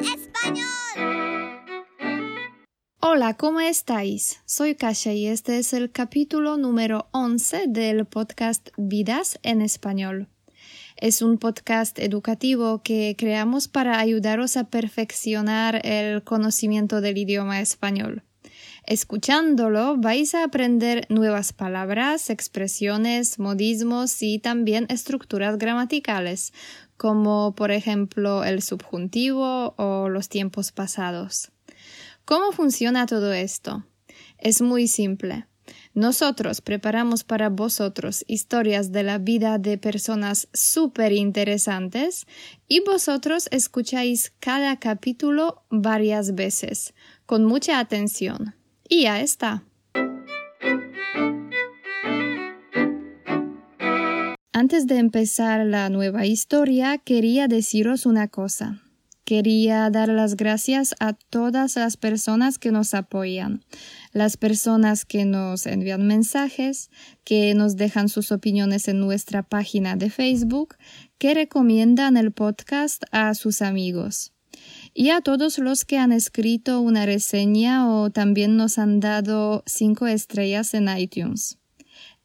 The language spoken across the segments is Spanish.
español. Hola, ¿cómo estáis? Soy Kasia y este es el capítulo número 11 del podcast Vidas en Español. Es un podcast educativo que creamos para ayudaros a perfeccionar el conocimiento del idioma español. Escuchándolo vais a aprender nuevas palabras, expresiones, modismos y también estructuras gramaticales, como por ejemplo el subjuntivo o los tiempos pasados. ¿Cómo funciona todo esto? Es muy simple. Nosotros preparamos para vosotros historias de la vida de personas súper interesantes y vosotros escucháis cada capítulo varias veces, con mucha atención. Y ya está. Antes de empezar la nueva historia, quería deciros una cosa. Quería dar las gracias a todas las personas que nos apoyan, las personas que nos envían mensajes, que nos dejan sus opiniones en nuestra página de Facebook, que recomiendan el podcast a sus amigos. Y a todos los que han escrito una reseña o también nos han dado cinco estrellas en iTunes.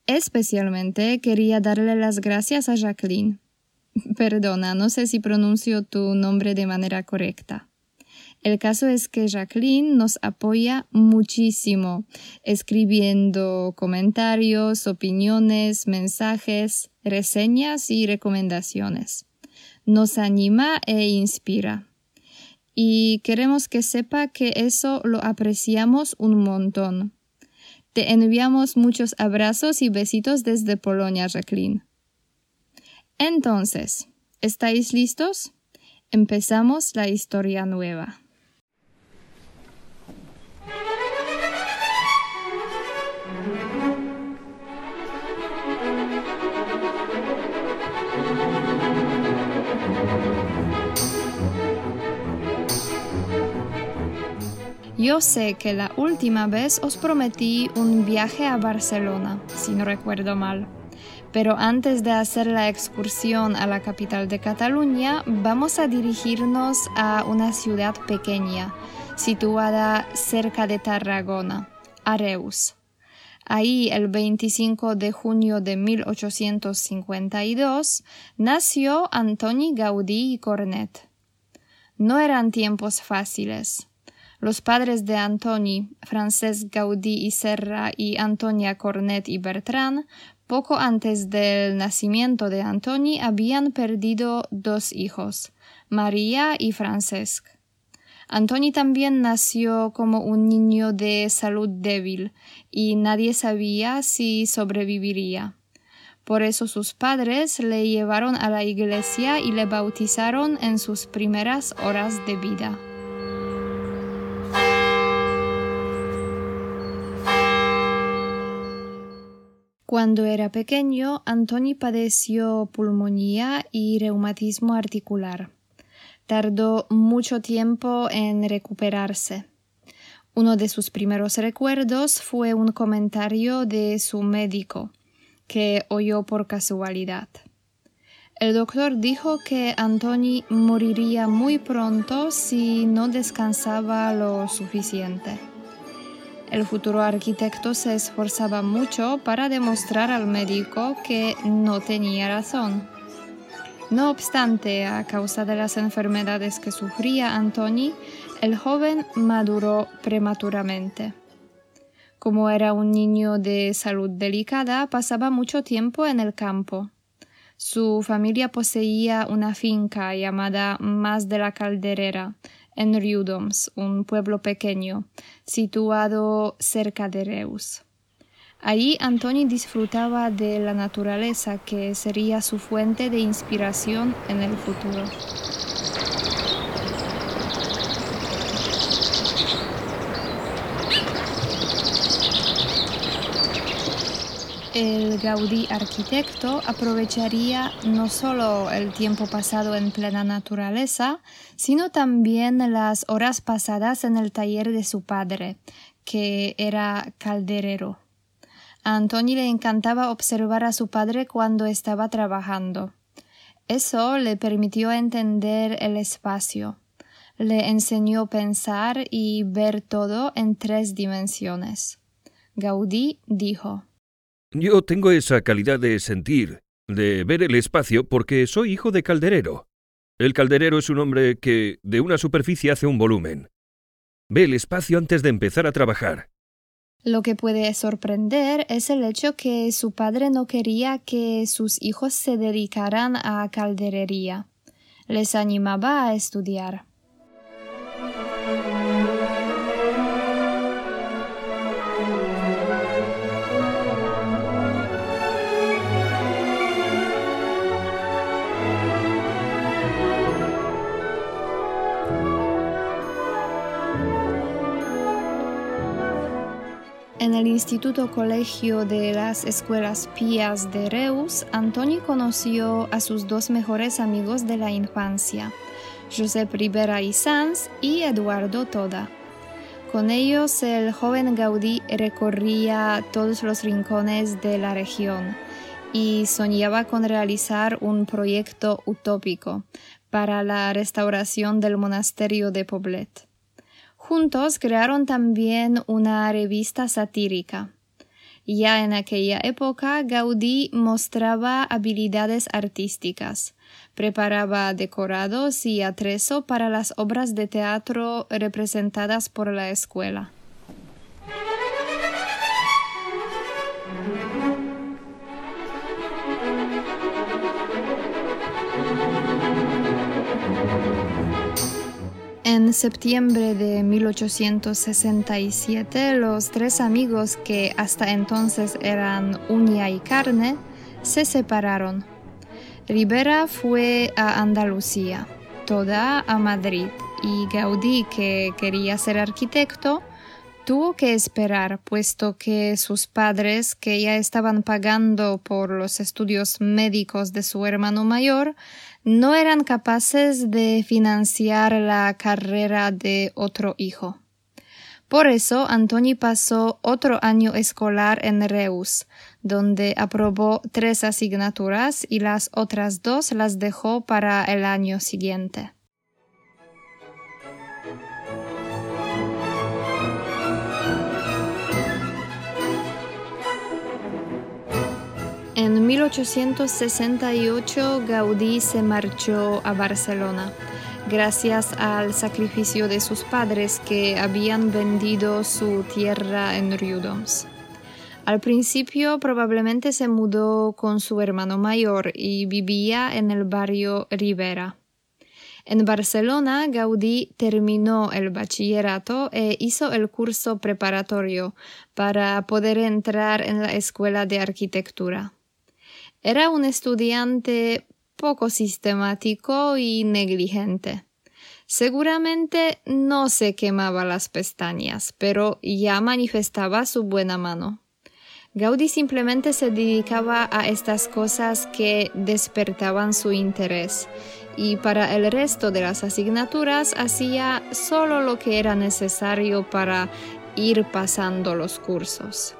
Especialmente quería darle las gracias a Jacqueline. Perdona, no sé si pronuncio tu nombre de manera correcta. El caso es que Jacqueline nos apoya muchísimo, escribiendo comentarios, opiniones, mensajes, reseñas y recomendaciones. Nos anima e inspira. Y queremos que sepa que eso lo apreciamos un montón. Te enviamos muchos abrazos y besitos desde Polonia, Jacqueline. Entonces, ¿estáis listos? Empezamos la historia nueva. Yo sé que la última vez os prometí un viaje a Barcelona, si no recuerdo mal. Pero antes de hacer la excursión a la capital de Cataluña, vamos a dirigirnos a una ciudad pequeña, situada cerca de Tarragona, Areus. Ahí, el 25 de junio de 1852, nació Antoni Gaudí y Cornet. No eran tiempos fáciles. Los padres de Antoni, Francesc Gaudí y Serra y Antonia Cornet y Bertrand, poco antes del nacimiento de Antoni habían perdido dos hijos, María y Francesc. Antoni también nació como un niño de salud débil y nadie sabía si sobreviviría. Por eso sus padres le llevaron a la iglesia y le bautizaron en sus primeras horas de vida. Cuando era pequeño, Antoni padeció pulmonía y reumatismo articular. Tardó mucho tiempo en recuperarse. Uno de sus primeros recuerdos fue un comentario de su médico, que oyó por casualidad. El doctor dijo que Antoni moriría muy pronto si no descansaba lo suficiente. El futuro arquitecto se esforzaba mucho para demostrar al médico que no tenía razón. No obstante, a causa de las enfermedades que sufría Antoni, el joven maduró prematuramente. Como era un niño de salud delicada, pasaba mucho tiempo en el campo. Su familia poseía una finca llamada Más de la Calderera, en Riudoms, un pueblo pequeño, situado cerca de Reus. Allí Antoni disfrutaba de la naturaleza que sería su fuente de inspiración en el futuro. El Gaudí arquitecto aprovecharía no solo el tiempo pasado en plena naturaleza, sino también las horas pasadas en el taller de su padre, que era calderero. A Antoni le encantaba observar a su padre cuando estaba trabajando. Eso le permitió entender el espacio, Le enseñó pensar y ver todo en tres dimensiones. Gaudí dijo Yo tengo esa calidad de sentir, de ver el espacio, porque soy hijo de calderero. El calderero es un hombre que de una superficie hace un volumen. Ve el espacio antes de empezar a trabajar. Lo que puede sorprender es el hecho que su padre no quería que sus hijos se dedicaran a calderería. Les animaba a estudiar. En el Instituto Colegio de las Escuelas Pías de Reus, Antoni conoció a sus dos mejores amigos de la infancia, Josep Ribera y Sanz y Eduardo Toda. Con ellos el joven Gaudí recorría todos los rincones de la región y soñaba con realizar un proyecto utópico para la restauración del monasterio de Poblet. Juntos crearon también una revista satírica. Ya en aquella época Gaudí mostraba habilidades artísticas, preparaba decorados y atrezo para las obras de teatro representadas por la escuela. En septiembre de 1867, los tres amigos que hasta entonces eran uña y carne se separaron. Rivera fue a Andalucía, Toda a Madrid, y Gaudí, que quería ser arquitecto, tuvo que esperar, puesto que sus padres, que ya estaban pagando por los estudios médicos de su hermano mayor, no eran capaces de financiar la carrera de otro hijo. Por eso Antoni pasó otro año escolar en Reus, donde aprobó tres asignaturas y las otras dos las dejó para el año siguiente. En 1868 Gaudí se marchó a Barcelona, gracias al sacrificio de sus padres que habían vendido su tierra en Riudoms. Al principio probablemente se mudó con su hermano mayor y vivía en el barrio Rivera. En Barcelona, Gaudí terminó el bachillerato e hizo el curso preparatorio para poder entrar en la escuela de arquitectura. Era un estudiante poco sistemático y negligente. Seguramente no se quemaba las pestañas, pero ya manifestaba su buena mano. Gaudí simplemente se dedicaba a estas cosas que despertaban su interés y para el resto de las asignaturas hacía solo lo que era necesario para ir pasando los cursos.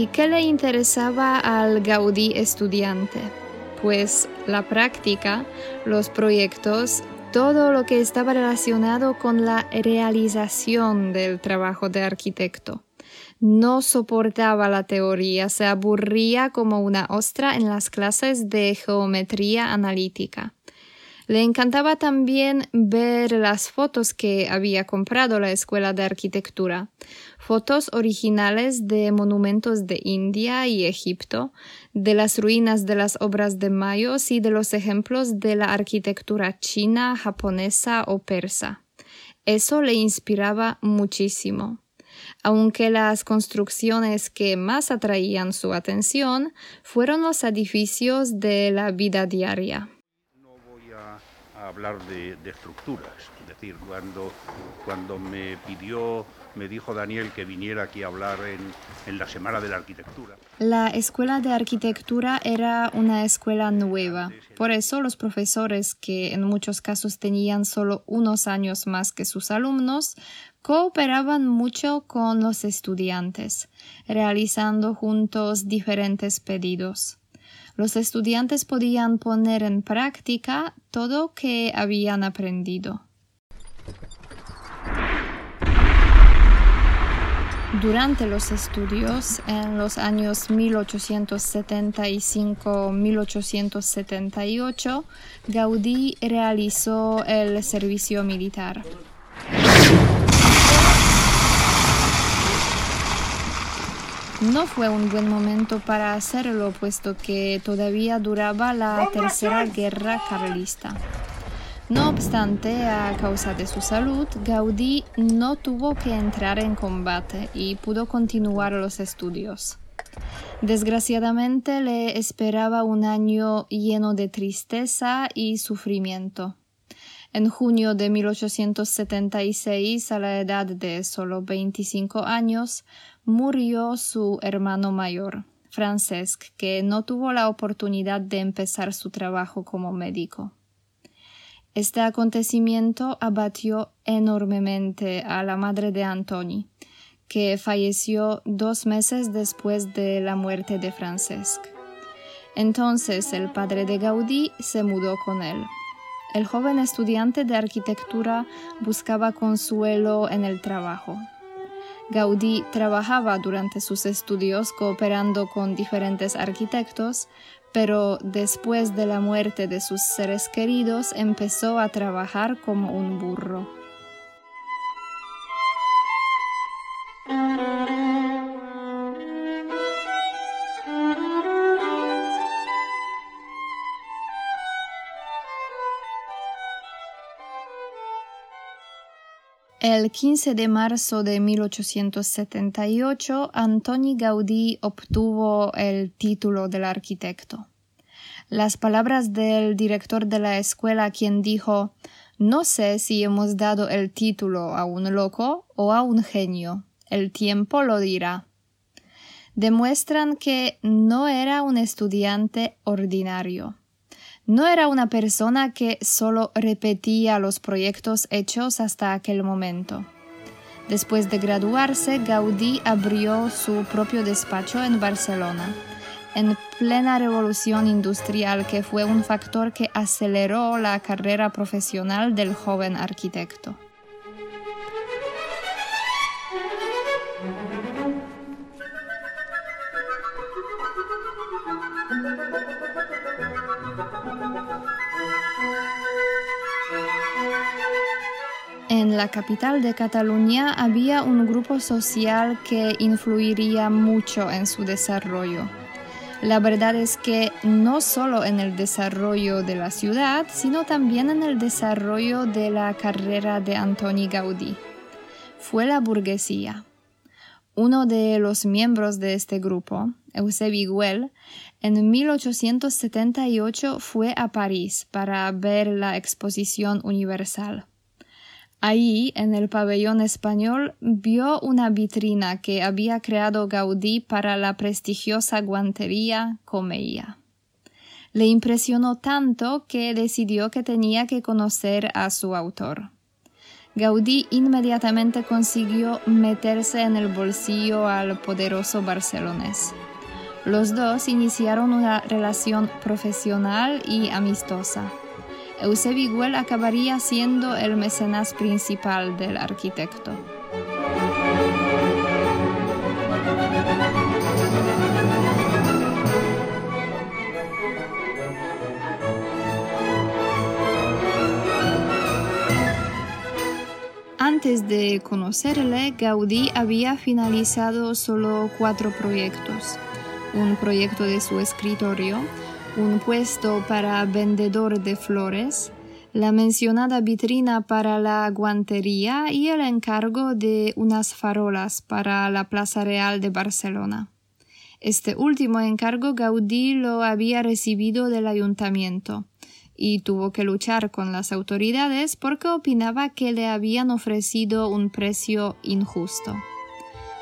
¿Y qué le interesaba al Gaudí estudiante? Pues la práctica, los proyectos, todo lo que estaba relacionado con la realización del trabajo de arquitecto. No soportaba la teoría, se aburría como una ostra en las clases de geometría analítica. Le encantaba también ver las fotos que había comprado la Escuela de Arquitectura, fotos originales de monumentos de India y Egipto, de las ruinas de las obras de mayos y de los ejemplos de la arquitectura china, japonesa o persa. Eso le inspiraba muchísimo aunque las construcciones que más atraían su atención fueron los edificios de la vida diaria a hablar de, estructuras. Es decir, cuando, cuando me pidió, me dijo Daniel que viniera aquí a hablar en, en la Semana de la Arquitectura. La Escuela de Arquitectura era una escuela nueva. Por eso los profesores, que en muchos casos tenían solo unos años más que sus alumnos, cooperaban mucho con los estudiantes, realizando juntos diferentes pedidos. Los estudiantes podían poner en práctica todo que habían aprendido. Durante los estudios, en los años 1875-1878, Gaudí realizó el servicio militar. No fue un buen momento para hacerlo, puesto que todavía duraba la Tercera Guerra Carlista. No obstante, a causa de su salud, Gaudí no tuvo que entrar en combate y pudo continuar los estudios. Desgraciadamente le esperaba un año lleno de tristeza y sufrimiento. En junio de 1876, a la edad de solo 25 años, murió su hermano mayor, Francesc, que no tuvo la oportunidad de empezar su trabajo como médico. Este acontecimiento abatió enormemente a la madre de Antoni, que falleció dos meses después de la muerte de Francesc. Entonces el padre de Gaudí se mudó con él. El joven estudiante de arquitectura buscaba consuelo en el trabajo. Gaudí trabajaba durante sus estudios cooperando con diferentes arquitectos, pero después de la muerte de sus seres queridos empezó a trabajar como un burro. El 15 de marzo de 1878, Antoni Gaudí obtuvo el título del arquitecto. Las palabras del director de la escuela, quien dijo No sé si hemos dado el título a un loco o a un genio. El tiempo lo dirá. Demuestran que no era un estudiante ordinario no era una persona que solo repetía los proyectos hechos hasta aquel momento. Después de graduarse, Gaudí abrió su propio despacho en Barcelona, en plena revolución industrial que fue un factor que aceleró la carrera profesional del joven arquitecto. En la capital de Cataluña había un grupo social que influiría mucho en su desarrollo. La verdad es que no solo en el desarrollo de la ciudad, sino también en el desarrollo de la carrera de Antoni Gaudí. Fue la burguesía. Uno de los miembros de este grupo, Eusebi Güell, en 1878 fue a París para ver la exposición universal. Ahí, en el pabellón español, vio una vitrina que había creado Gaudí para la prestigiosa guantería Comeia. Le impresionó tanto que decidió que tenía que conocer a su autor. Gaudí inmediatamente consiguió meterse en el bolsillo al poderoso barcelonés. Los dos iniciaron una relación profesional y amistosa. Eusebio acabaría siendo el mecenas principal del arquitecto. Antes de conocerle, Gaudí había finalizado solo cuatro proyectos. Un proyecto de su escritorio, un puesto para vendedor de flores, la mencionada vitrina para la guantería y el encargo de unas farolas para la Plaza Real de Barcelona. Este último encargo Gaudí lo había recibido del ayuntamiento y tuvo que luchar con las autoridades porque opinaba que le habían ofrecido un precio injusto.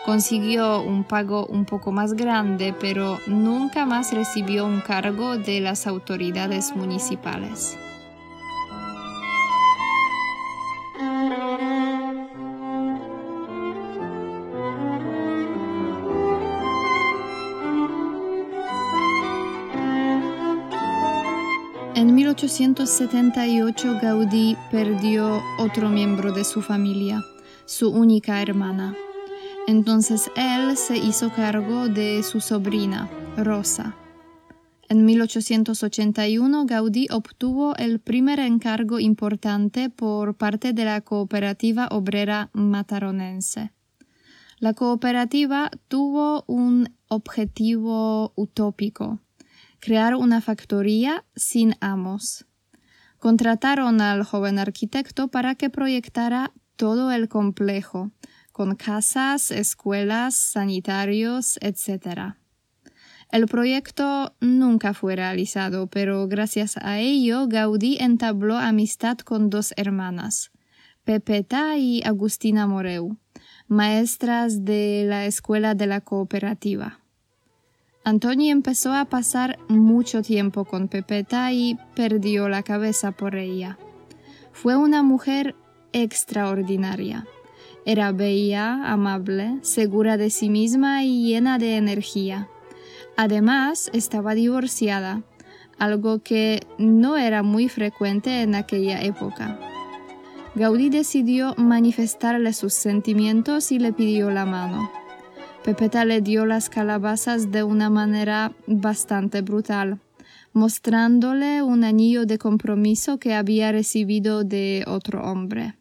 Consiguió un pago un poco más grande, pero nunca más recibió un cargo de las autoridades municipales. En 1878 Gaudí perdió otro miembro de su familia, su única hermana. Entonces él se hizo cargo de su sobrina, Rosa. En 1881 Gaudí obtuvo el primer encargo importante por parte de la cooperativa obrera mataronense. La cooperativa tuvo un objetivo utópico crear una factoría sin amos. Contrataron al joven arquitecto para que proyectara todo el complejo, con casas, escuelas, sanitarios, etc. El proyecto nunca fue realizado, pero gracias a ello Gaudí entabló amistad con dos hermanas, Pepeta y Agustina Moreu, maestras de la escuela de la cooperativa. Antoni empezó a pasar mucho tiempo con Pepeta y perdió la cabeza por ella. Fue una mujer extraordinaria. Era bella, amable, segura de sí misma y llena de energía. Además, estaba divorciada, algo que no era muy frecuente en aquella época. Gaudí decidió manifestarle sus sentimientos y le pidió la mano. Pepeta le dio las calabazas de una manera bastante brutal, mostrándole un anillo de compromiso que había recibido de otro hombre.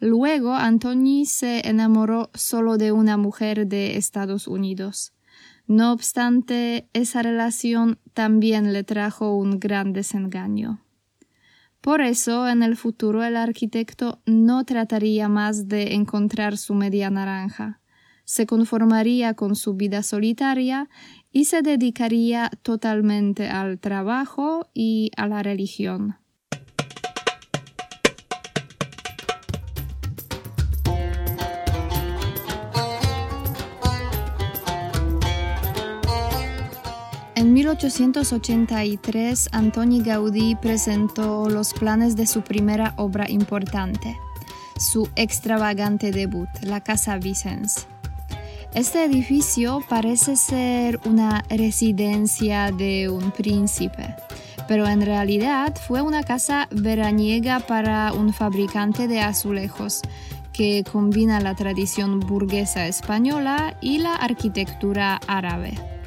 Luego Antoni se enamoró solo de una mujer de Estados Unidos. No obstante, esa relación también le trajo un gran desengaño. Por eso, en el futuro el arquitecto no trataría más de encontrar su media naranja se conformaría con su vida solitaria y se dedicaría totalmente al trabajo y a la religión. 1883, Antoni Gaudí presentó los planes de su primera obra importante, su extravagante debut, la Casa Vicens. Este edificio parece ser una residencia de un príncipe, pero en realidad fue una casa veraniega para un fabricante de azulejos que combina la tradición burguesa española y la arquitectura árabe.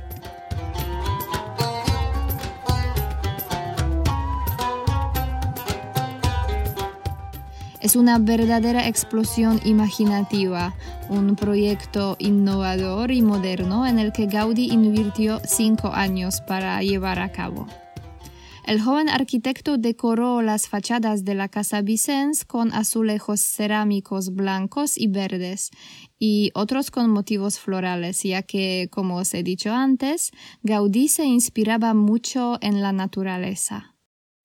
Es una verdadera explosión imaginativa, un proyecto innovador y moderno en el que Gaudí invirtió cinco años para llevar a cabo. El joven arquitecto decoró las fachadas de la Casa Vicens con azulejos cerámicos blancos y verdes y otros con motivos florales, ya que, como os he dicho antes, Gaudí se inspiraba mucho en la naturaleza.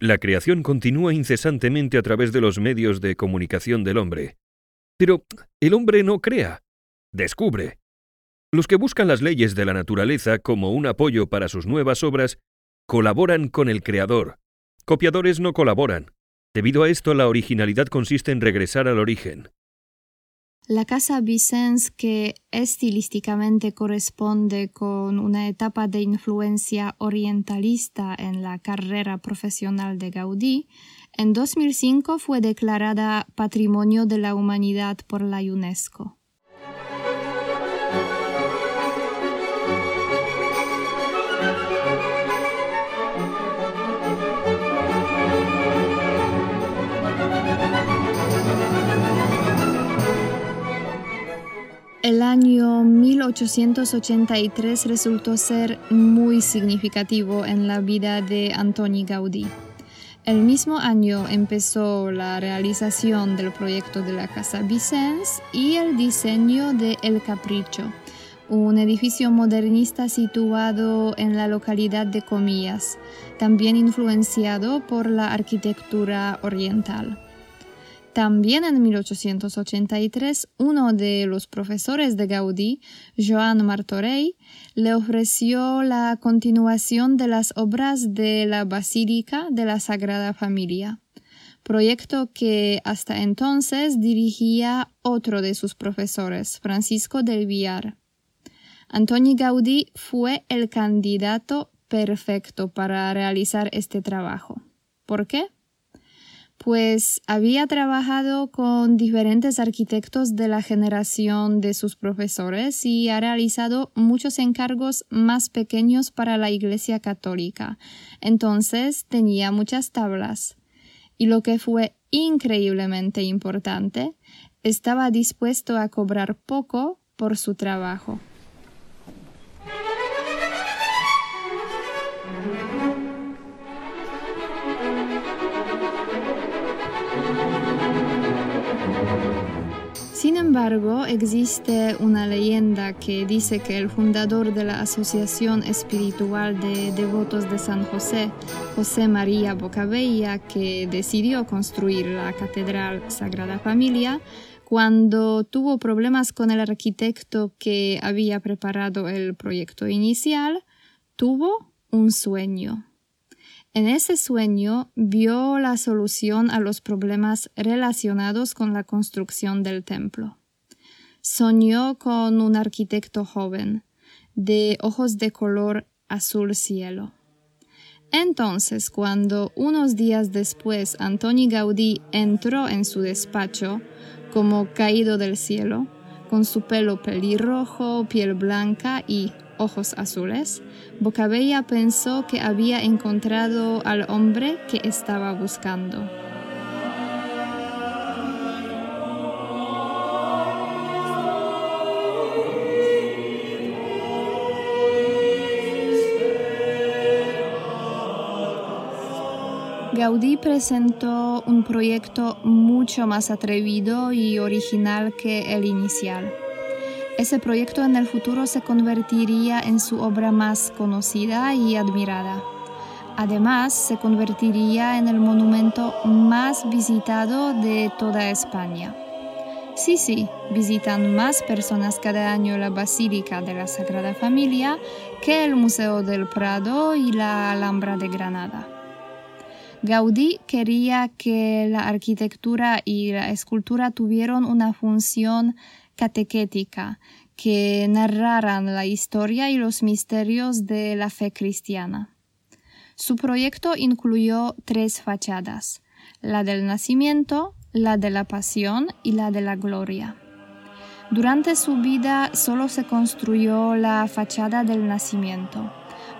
La creación continúa incesantemente a través de los medios de comunicación del hombre. Pero el hombre no crea, descubre. Los que buscan las leyes de la naturaleza como un apoyo para sus nuevas obras colaboran con el creador. Copiadores no colaboran. Debido a esto, la originalidad consiste en regresar al origen. La casa Vicens, que estilísticamente corresponde con una etapa de influencia orientalista en la carrera profesional de Gaudí, en 2005 fue declarada Patrimonio de la Humanidad por la UNESCO. El año 1883 resultó ser muy significativo en la vida de Antoni Gaudí. El mismo año empezó la realización del proyecto de la Casa Vicens y el diseño de El Capricho, un edificio modernista situado en la localidad de Comillas, también influenciado por la arquitectura oriental. También en 1883, uno de los profesores de Gaudí, Joan Martorell, le ofreció la continuación de las obras de la Basílica de la Sagrada Familia, proyecto que hasta entonces dirigía otro de sus profesores, Francisco del Villar. Antoni Gaudí fue el candidato perfecto para realizar este trabajo. ¿Por qué? Pues había trabajado con diferentes arquitectos de la generación de sus profesores y ha realizado muchos encargos más pequeños para la Iglesia Católica. Entonces tenía muchas tablas. Y lo que fue increíblemente importante, estaba dispuesto a cobrar poco por su trabajo. Embargo, existe una leyenda que dice que el fundador de la Asociación Espiritual de Devotos de San José, José María Bocabella, que decidió construir la Catedral Sagrada Familia, cuando tuvo problemas con el arquitecto que había preparado el proyecto inicial, tuvo un sueño. En ese sueño vio la solución a los problemas relacionados con la construcción del templo. Soñó con un arquitecto joven, de ojos de color azul cielo. Entonces, cuando unos días después Antoni Gaudí entró en su despacho, como caído del cielo, con su pelo pelirrojo, piel blanca y ojos azules, Bocabella pensó que había encontrado al hombre que estaba buscando. Gaudí presentó un proyecto mucho más atrevido y original que el inicial. Ese proyecto en el futuro se convertiría en su obra más conocida y admirada. Además, se convertiría en el monumento más visitado de toda España. Sí, sí, visitan más personas cada año la Basílica de la Sagrada Familia que el Museo del Prado y la Alhambra de Granada. Gaudí quería que la arquitectura y la escultura tuvieran una función catequética que narraran la historia y los misterios de la fe cristiana. Su proyecto incluyó tres fachadas, la del nacimiento, la de la pasión y la de la gloria. Durante su vida solo se construyó la fachada del nacimiento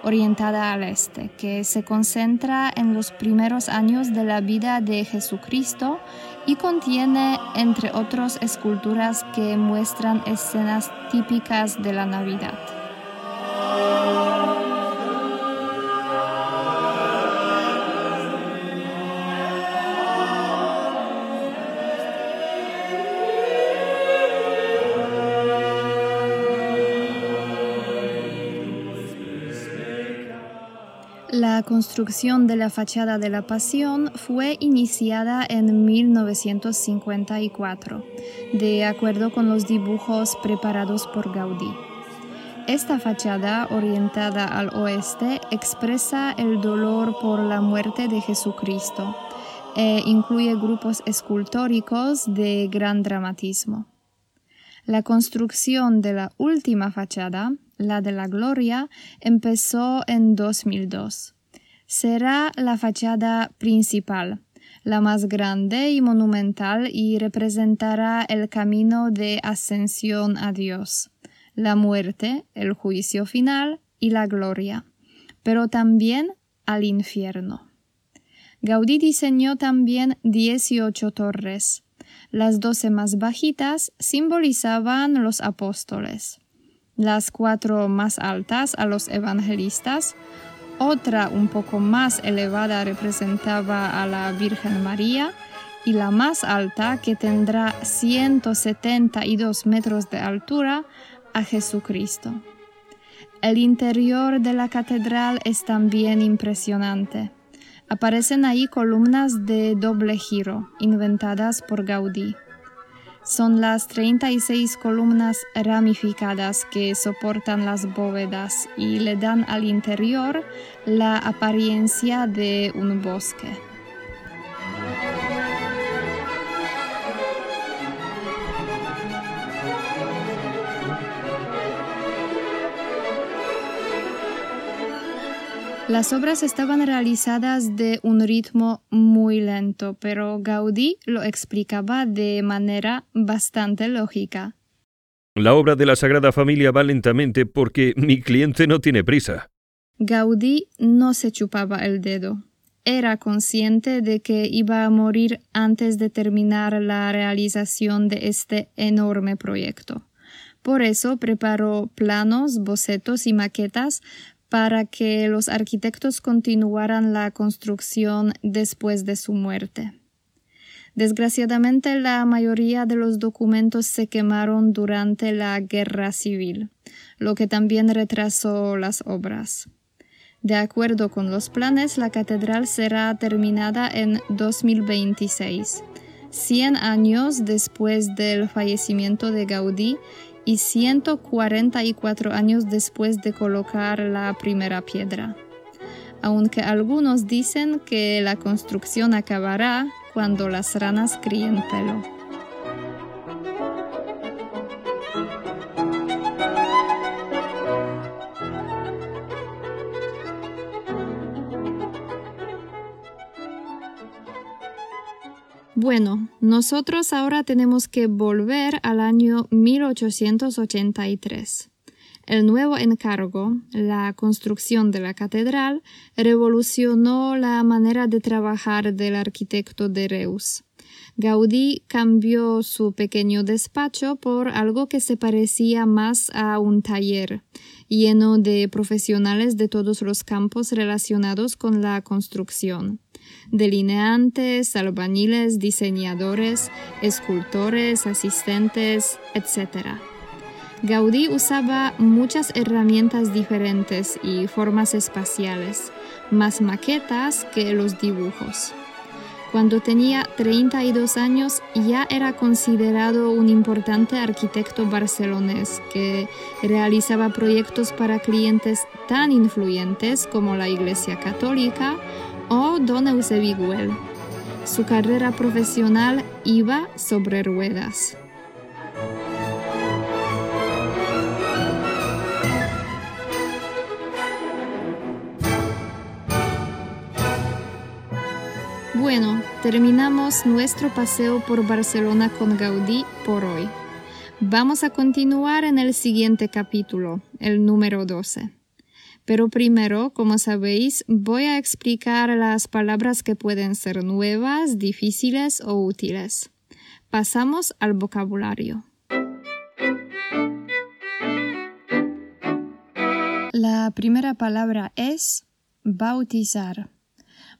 orientada al este, que se concentra en los primeros años de la vida de Jesucristo y contiene, entre otros, esculturas que muestran escenas típicas de la Navidad. Construcción de la fachada de la Pasión fue iniciada en 1954, de acuerdo con los dibujos preparados por Gaudí. Esta fachada, orientada al oeste, expresa el dolor por la muerte de Jesucristo e incluye grupos escultóricos de gran dramatismo. La construcción de la última fachada, la de la Gloria, empezó en 2002. Será la fachada principal, la más grande y monumental y representará el camino de ascensión a Dios, la muerte, el juicio final y la gloria, pero también al infierno. Gaudí diseñó también 18 torres. Las doce más bajitas simbolizaban los apóstoles las cuatro más altas a los evangelistas, otra un poco más elevada representaba a la Virgen María y la más alta, que tendrá 172 metros de altura, a Jesucristo. El interior de la catedral es también impresionante. Aparecen ahí columnas de doble giro, inventadas por Gaudí. Son las 36 columnas ramificadas que soportan las bóvedas y le dan al interior la apariencia de un bosque. Las obras estaban realizadas de un ritmo muy lento, pero Gaudí lo explicaba de manera bastante lógica. La obra de la Sagrada Familia va lentamente porque mi cliente no tiene prisa. Gaudí no se chupaba el dedo. Era consciente de que iba a morir antes de terminar la realización de este enorme proyecto. Por eso preparó planos, bocetos y maquetas para que los arquitectos continuaran la construcción después de su muerte. Desgraciadamente, la mayoría de los documentos se quemaron durante la guerra civil, lo que también retrasó las obras. De acuerdo con los planes, la catedral será terminada en 2026, 100 años después del fallecimiento de Gaudí y 144 años después de colocar la primera piedra. Aunque algunos dicen que la construcción acabará cuando las ranas críen pelo. Bueno, nosotros ahora tenemos que volver al año 1883. El nuevo encargo, la construcción de la catedral, revolucionó la manera de trabajar del arquitecto de Reus. Gaudí cambió su pequeño despacho por algo que se parecía más a un taller, lleno de profesionales de todos los campos relacionados con la construcción delineantes, albañiles, diseñadores, escultores, asistentes, etc. Gaudí usaba muchas herramientas diferentes y formas espaciales, más maquetas que los dibujos. Cuando tenía 32 años ya era considerado un importante arquitecto barcelonés que realizaba proyectos para clientes tan influyentes como la Iglesia Católica o Don Eusebio Su carrera profesional iba sobre ruedas. Bueno, terminamos nuestro paseo por Barcelona con Gaudí por hoy. Vamos a continuar en el siguiente capítulo, el número 12. Pero primero, como sabéis, voy a explicar las palabras que pueden ser nuevas, difíciles o útiles. Pasamos al vocabulario. La primera palabra es bautizar.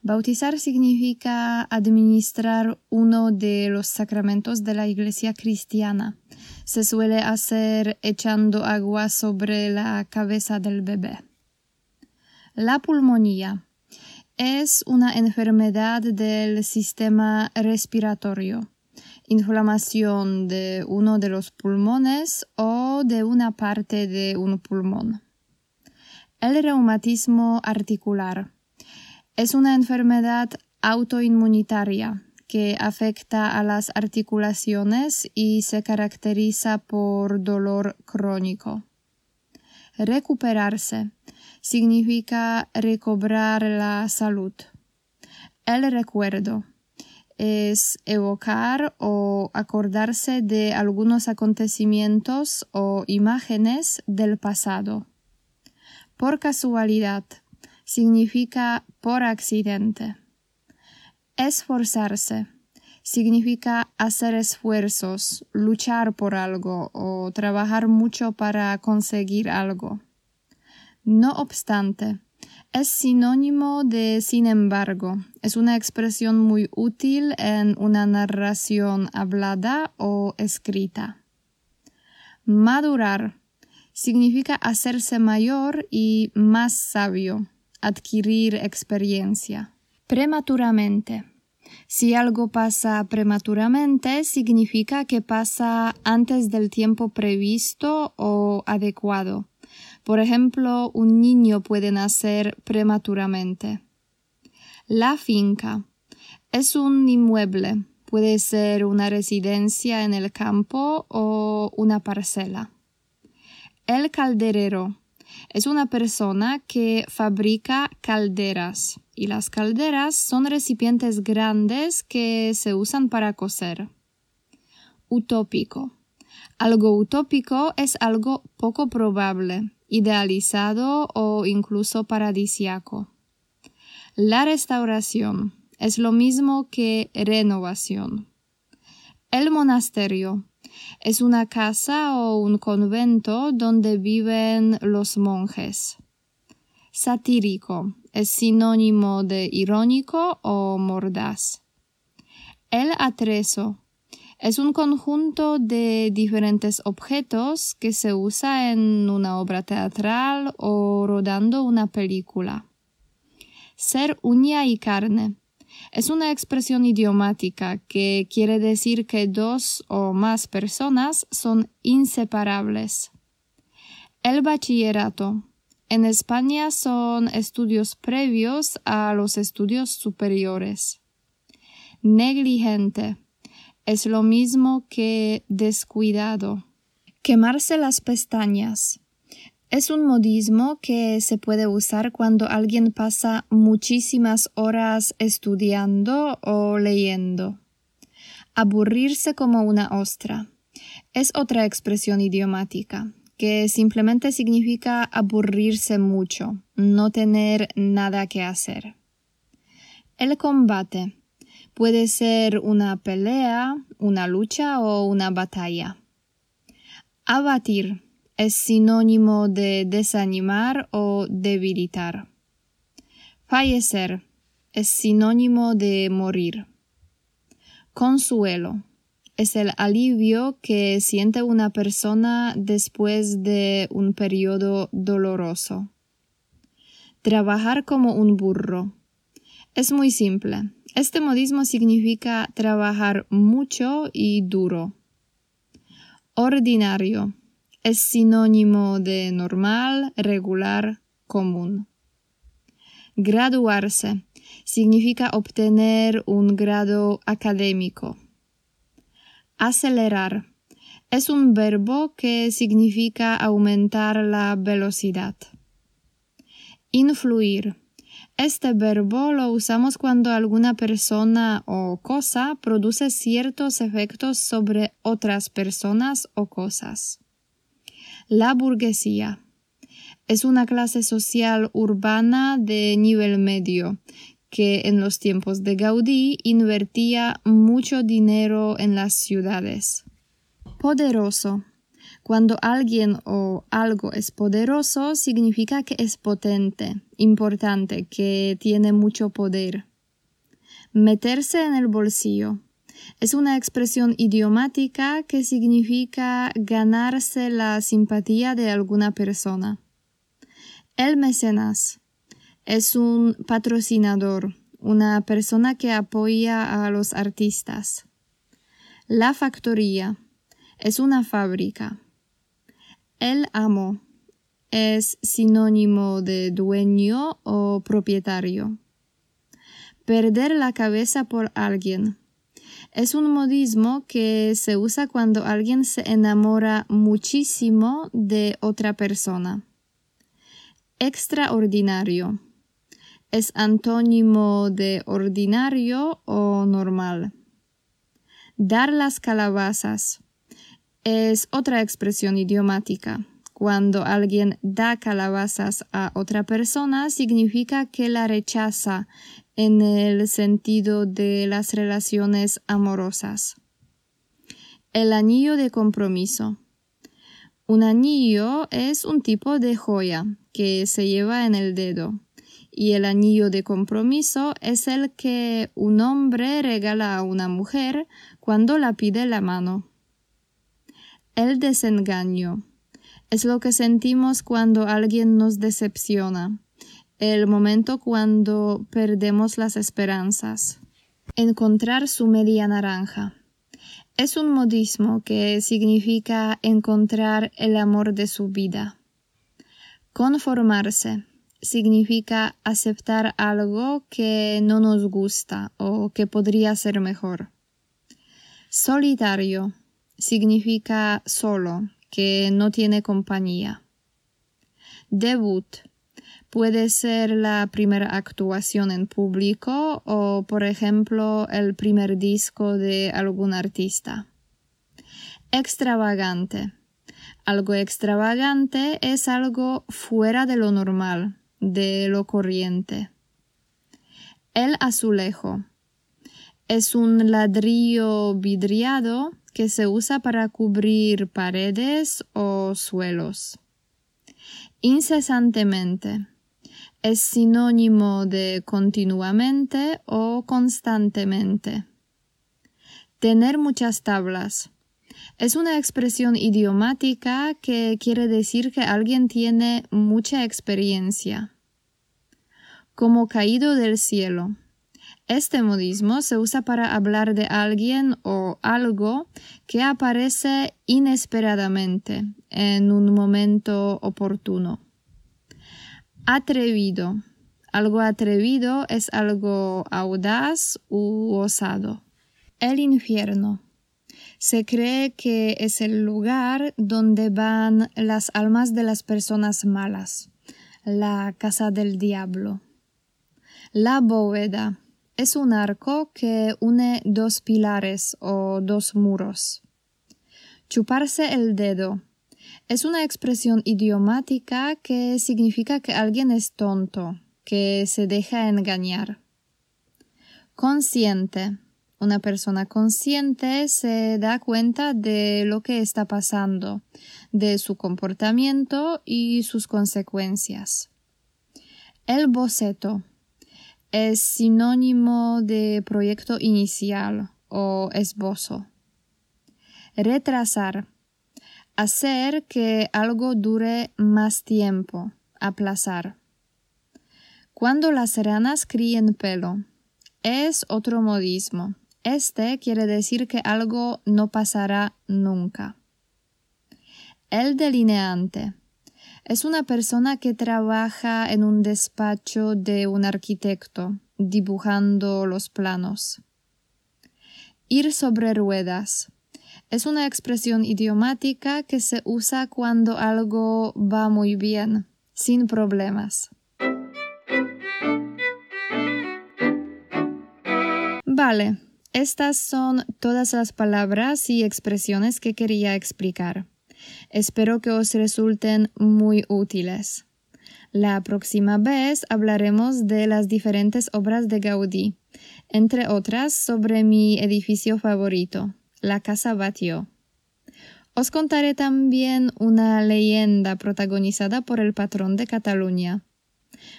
Bautizar significa administrar uno de los sacramentos de la Iglesia cristiana. Se suele hacer echando agua sobre la cabeza del bebé. La pulmonía es una enfermedad del sistema respiratorio, inflamación de uno de los pulmones o de una parte de un pulmón. El reumatismo articular es una enfermedad autoinmunitaria que afecta a las articulaciones y se caracteriza por dolor crónico. Recuperarse significa recobrar la salud. El recuerdo es evocar o acordarse de algunos acontecimientos o imágenes del pasado. Por casualidad significa por accidente. Esforzarse significa hacer esfuerzos, luchar por algo o trabajar mucho para conseguir algo. No obstante, es sinónimo de sin embargo. Es una expresión muy útil en una narración hablada o escrita. Madurar significa hacerse mayor y más sabio, adquirir experiencia. Prematuramente. Si algo pasa prematuramente, significa que pasa antes del tiempo previsto o adecuado. Por ejemplo, un niño puede nacer prematuramente. La finca es un inmueble, puede ser una residencia en el campo o una parcela. El calderero es una persona que fabrica calderas y las calderas son recipientes grandes que se usan para cocer. Utópico. Algo utópico es algo poco probable, idealizado o incluso paradisiaco. La restauración es lo mismo que renovación. El monasterio es una casa o un convento donde viven los monjes. Satírico es sinónimo de irónico o mordaz. El atrezo es un conjunto de diferentes objetos que se usa en una obra teatral o rodando una película. Ser uña y carne es una expresión idiomática que quiere decir que dos o más personas son inseparables. El bachillerato. En España son estudios previos a los estudios superiores. Negligente. Es lo mismo que descuidado. Quemarse las pestañas. Es un modismo que se puede usar cuando alguien pasa muchísimas horas estudiando o leyendo. Aburrirse como una ostra. Es otra expresión idiomática que simplemente significa aburrirse mucho, no tener nada que hacer. El combate puede ser una pelea, una lucha o una batalla. Abatir es sinónimo de desanimar o debilitar. Fallecer es sinónimo de morir. Consuelo es el alivio que siente una persona después de un periodo doloroso. Trabajar como un burro. Es muy simple. Este modismo significa trabajar mucho y duro. Ordinario es sinónimo de normal, regular, común. Graduarse significa obtener un grado académico. Acelerar es un verbo que significa aumentar la velocidad. Influir. Este verbo lo usamos cuando alguna persona o cosa produce ciertos efectos sobre otras personas o cosas. La burguesía es una clase social urbana de nivel medio que en los tiempos de Gaudí invertía mucho dinero en las ciudades. Poderoso. Cuando alguien o algo es poderoso, significa que es potente, importante, que tiene mucho poder. Meterse en el bolsillo. Es una expresión idiomática que significa ganarse la simpatía de alguna persona. El mecenas es un patrocinador, una persona que apoya a los artistas. La factoría es una fábrica. El amo es sinónimo de dueño o propietario. Perder la cabeza por alguien es un modismo que se usa cuando alguien se enamora muchísimo de otra persona. Extraordinario. Es antónimo de ordinario o normal. Dar las calabazas. Es otra expresión idiomática. Cuando alguien da calabazas a otra persona significa que la rechaza en el sentido de las relaciones amorosas. El anillo de compromiso. Un anillo es un tipo de joya que se lleva en el dedo y el anillo de compromiso es el que un hombre regala a una mujer cuando la pide la mano. El desengaño Es lo que sentimos cuando alguien nos decepciona, el momento cuando perdemos las esperanzas. Encontrar su media naranja. Es un modismo que significa encontrar el amor de su vida. Conformarse significa aceptar algo que no nos gusta o que podría ser mejor. Solitario significa solo, que no tiene compañía. Debut puede ser la primera actuación en público o, por ejemplo, el primer disco de algún artista. Extravagante. Algo extravagante es algo fuera de lo normal, de lo corriente. El azulejo. Es un ladrillo vidriado que se usa para cubrir paredes o suelos. Incesantemente es sinónimo de continuamente o constantemente. Tener muchas tablas. Es una expresión idiomática que quiere decir que alguien tiene mucha experiencia. Como caído del cielo. Este modismo se usa para hablar de alguien o algo que aparece inesperadamente en un momento oportuno. Atrevido. Algo atrevido es algo audaz u osado. El infierno. Se cree que es el lugar donde van las almas de las personas malas, la casa del diablo. La bóveda es un arco que une dos pilares o dos muros. Chuparse el dedo es una expresión idiomática que significa que alguien es tonto, que se deja engañar. Consciente. Una persona consciente se da cuenta de lo que está pasando, de su comportamiento y sus consecuencias. El boceto es sinónimo de proyecto inicial o esbozo. Retrasar Hacer que algo dure más tiempo. Aplazar. Cuando las ranas críen pelo. Es otro modismo. Este quiere decir que algo no pasará nunca. El delineante. Es una persona que trabaja en un despacho de un arquitecto, dibujando los planos. Ir sobre ruedas es una expresión idiomática que se usa cuando algo va muy bien, sin problemas. Vale, estas son todas las palabras y expresiones que quería explicar. Espero que os resulten muy útiles. La próxima vez hablaremos de las diferentes obras de Gaudí, entre otras sobre mi edificio favorito, la Casa Batlló. Os contaré también una leyenda protagonizada por el patrón de Cataluña.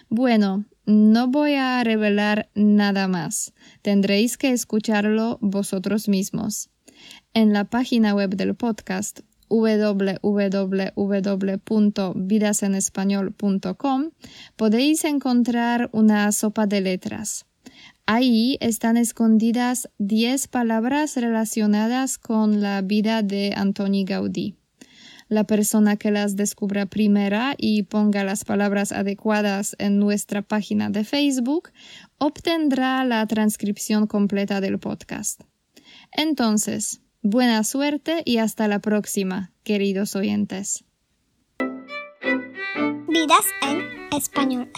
Bueno, no voy a revelar nada más. Tendréis que escucharlo vosotros mismos. En la página web del podcast www.vidasenespañol.com podéis encontrar una sopa de letras Ahí están escondidas 10 palabras relacionadas con la vida de Antoni Gaudí. La persona que las descubra primera y ponga las palabras adecuadas en nuestra página de Facebook obtendrá la transcripción completa del podcast. Entonces, buena suerte y hasta la próxima, queridos oyentes. Vidas en español.